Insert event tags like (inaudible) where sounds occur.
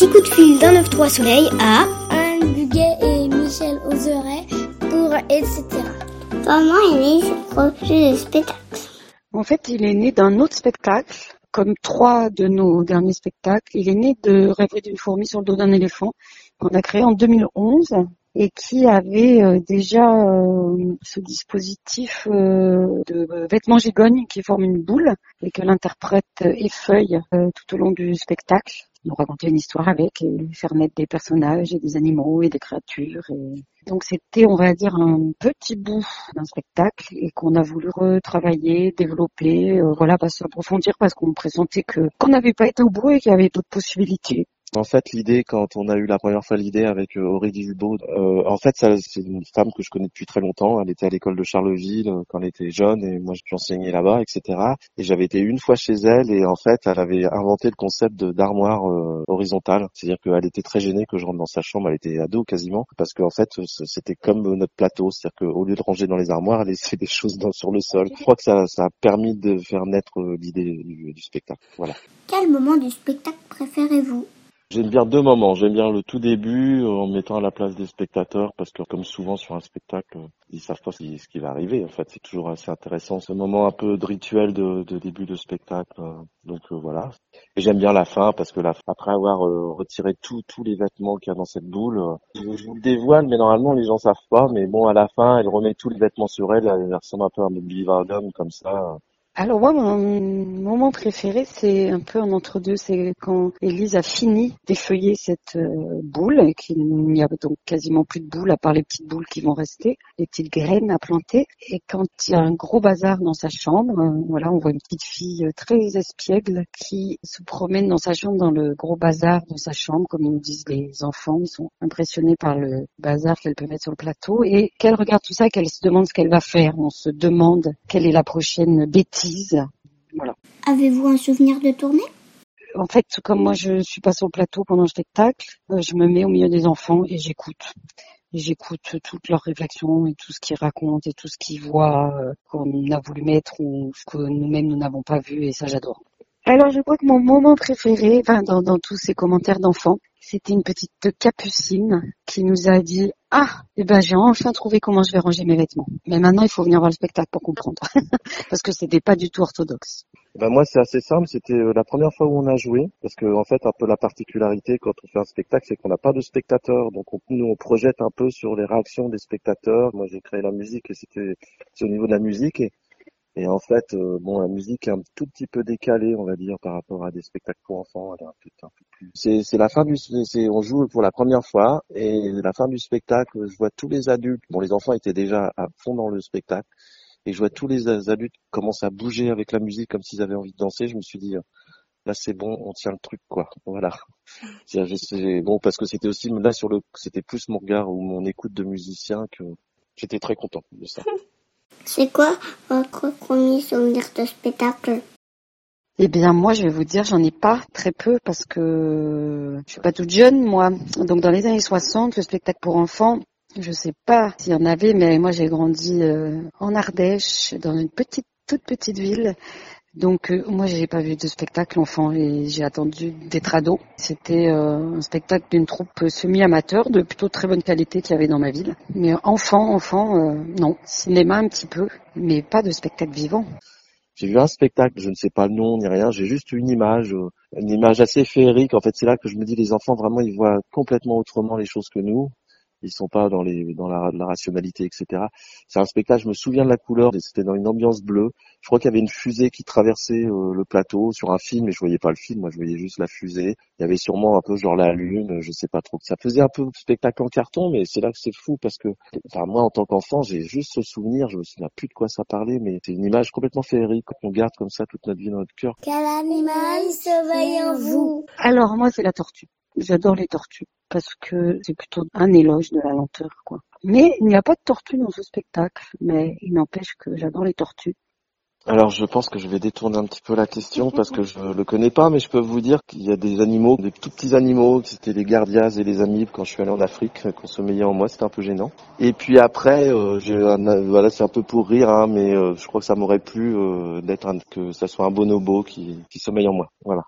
petit coup de fil d'un 9-3 soleil à Anne Buguet et Michel Oseret pour etc. Comment est né ce projet de spectacle En fait, il est né d'un autre spectacle, comme trois de nos derniers spectacles. Il est né de Rêver d'une fourmi sur le dos d'un éléphant, qu'on a créé en 2011 et qui avait euh, déjà euh, ce dispositif euh, de vêtements gigognes qui forme une boule et que l'interprète effeuille tout au long du spectacle nous raconter une histoire avec et faire naître des personnages et des animaux et des créatures. Et... Donc c'était, on va dire, un petit bout d'un spectacle et qu'on a voulu retravailler, développer, voilà, pas s'approfondir parce qu'on pressentait que qu'on n'avait pas été au bout et qu'il y avait d'autres possibilités. En fait, l'idée, quand on a eu la première fois l'idée avec euh, Aurélie Hulbeau, euh, en fait, c'est une femme que je connais depuis très longtemps. Elle était à l'école de Charleville euh, quand elle était jeune et moi, j'enseignais là-bas, etc. Et j'avais été une fois chez elle et en fait, elle avait inventé le concept d'armoire horizontale. C'est-à-dire qu'elle était très gênée que je rentre dans sa chambre. Elle était ado quasiment parce qu'en fait, c'était comme notre plateau. C'est-à-dire qu'au lieu de ranger dans les armoires, elle laissait (laughs) des choses dans, sur le sol. Je crois que ça, ça a permis de faire naître l'idée du, du spectacle. Voilà. Quel moment du spectacle préférez-vous? J'aime bien deux moments. J'aime bien le tout début euh, en mettant à la place des spectateurs parce que comme souvent sur un spectacle, ils savent pas ce qui va arriver. En fait, c'est toujours assez intéressant ce moment un peu de rituel de, début de spectacle. Euh. Donc euh, voilà. Et j'aime bien la fin parce que la, après avoir retiré tous tous les vêtements qu'il y a dans cette boule, je, vous le dévoile, mais normalement les gens savent pas. Mais bon, à la fin, elle remet tous les vêtements sur elle. Elle ressemble un peu à un bivardum comme ça. Alors moi, mon moment préféré, c'est un peu en entre-deux. C'est quand Élise a fini d'effeuiller cette euh, boule, et qu'il n'y a donc quasiment plus de boules à part les petites boules qui vont rester, les petites graines à planter. Et quand il y a un gros bazar dans sa chambre, euh, voilà, on voit une petite fille euh, très espiègle qui se promène dans sa chambre, dans le gros bazar dans sa chambre, comme nous disent les enfants. Ils sont impressionnés par le bazar qu'elle peut mettre sur le plateau. Et qu'elle regarde tout ça, qu'elle se demande ce qu'elle va faire. On se demande quelle est la prochaine bêtise. Avez-vous un souvenir de tournée? En fait, comme moi je suis pas sur le plateau pendant le spectacle, euh, je me mets au milieu des enfants et j'écoute. J'écoute toutes leurs réflexions et tout ce qu'ils racontent et tout ce qu'ils voient euh, qu'on a voulu mettre ou ce que nous-mêmes nous n'avons pas vu et ça j'adore. Alors je crois que mon moment préféré, enfin dans, dans tous ces commentaires d'enfants, c'était une petite capucine qui nous a dit ah, eh ben j'ai enfin trouvé comment je vais ranger mes vêtements. Mais maintenant il faut venir voir le spectacle pour comprendre, (laughs) parce que c'était pas du tout orthodoxe. Ben moi c'est assez simple, c'était euh, la première fois où on a joué, parce que en fait un peu la particularité quand on fait un spectacle, c'est qu'on n'a pas de spectateurs, donc on, nous on projette un peu sur les réactions des spectateurs. Moi j'ai créé la musique et c'était au niveau de la musique et en fait, euh, bon, la musique est un tout petit peu décalée, on va dire, par rapport à des spectacles pour enfants. C'est, la fin du, c'est, on joue pour la première fois et la fin du spectacle, je vois tous les adultes. Bon, les enfants étaient déjà à fond dans le spectacle et je vois tous les adultes commencer à bouger avec la musique comme s'ils avaient envie de danser. Je me suis dit, là c'est bon, on tient le truc, quoi. Voilà. (laughs) bon, parce que c'était aussi là sur le, c'était plus mon regard ou mon écoute de musicien que j'étais très content de ça. (laughs) C'est quoi votre premier souvenir de spectacle eh bien, moi, je vais vous dire, j'en ai pas très peu parce que je suis pas toute jeune, moi. Donc, dans les années 60, le spectacle pour enfants, je sais pas s'il y en avait, mais moi, j'ai grandi euh, en Ardèche, dans une petite, toute petite ville. Donc euh, moi j'ai pas vu de spectacle enfant et j'ai attendu d'être ado. C'était euh, un spectacle d'une troupe semi-amateur de plutôt très bonne qualité qu'il y avait dans ma ville. Mais enfant, enfant, euh, non. Cinéma un petit peu, mais pas de spectacle vivant. J'ai vu un spectacle, je ne sais pas le nom ni rien, j'ai juste une image, une image assez féerique. En fait, c'est là que je me dis les enfants vraiment ils voient complètement autrement les choses que nous ils sont pas dans les dans la, la rationalité, etc. C'est un spectacle, je me souviens de la couleur, c'était dans une ambiance bleue. Je crois qu'il y avait une fusée qui traversait euh, le plateau sur un film, mais je voyais pas le film, moi je voyais juste la fusée. Il y avait sûrement un peu genre la lune, je sais pas trop. Ça faisait un peu spectacle en carton, mais c'est là que c'est fou parce que, enfin moi en tant qu'enfant, j'ai juste ce souvenir, je me souviens plus de quoi ça parlait, mais c'est une image complètement féerique qu'on garde comme ça toute notre vie dans notre cœur. Quel animal sommeille en vous Alors moi c'est la tortue. J'adore les tortues parce que c'est plutôt un éloge de la lenteur, quoi. Mais il n'y a pas de tortues dans ce spectacle, mais il n'empêche que j'adore les tortues. Alors je pense que je vais détourner un petit peu la question (laughs) parce que je le connais pas, mais je peux vous dire qu'il y a des animaux, des tout petits animaux, c'était les gardias et les amibes quand je suis allé en Afrique, qu'on sommeillait en moi, c'était un peu gênant. Et puis après, euh, voilà, c'est un peu pour rire, hein, mais euh, je crois que ça m'aurait plu euh, d'être que ça soit un bonobo qui, qui sommeille en moi. Voilà.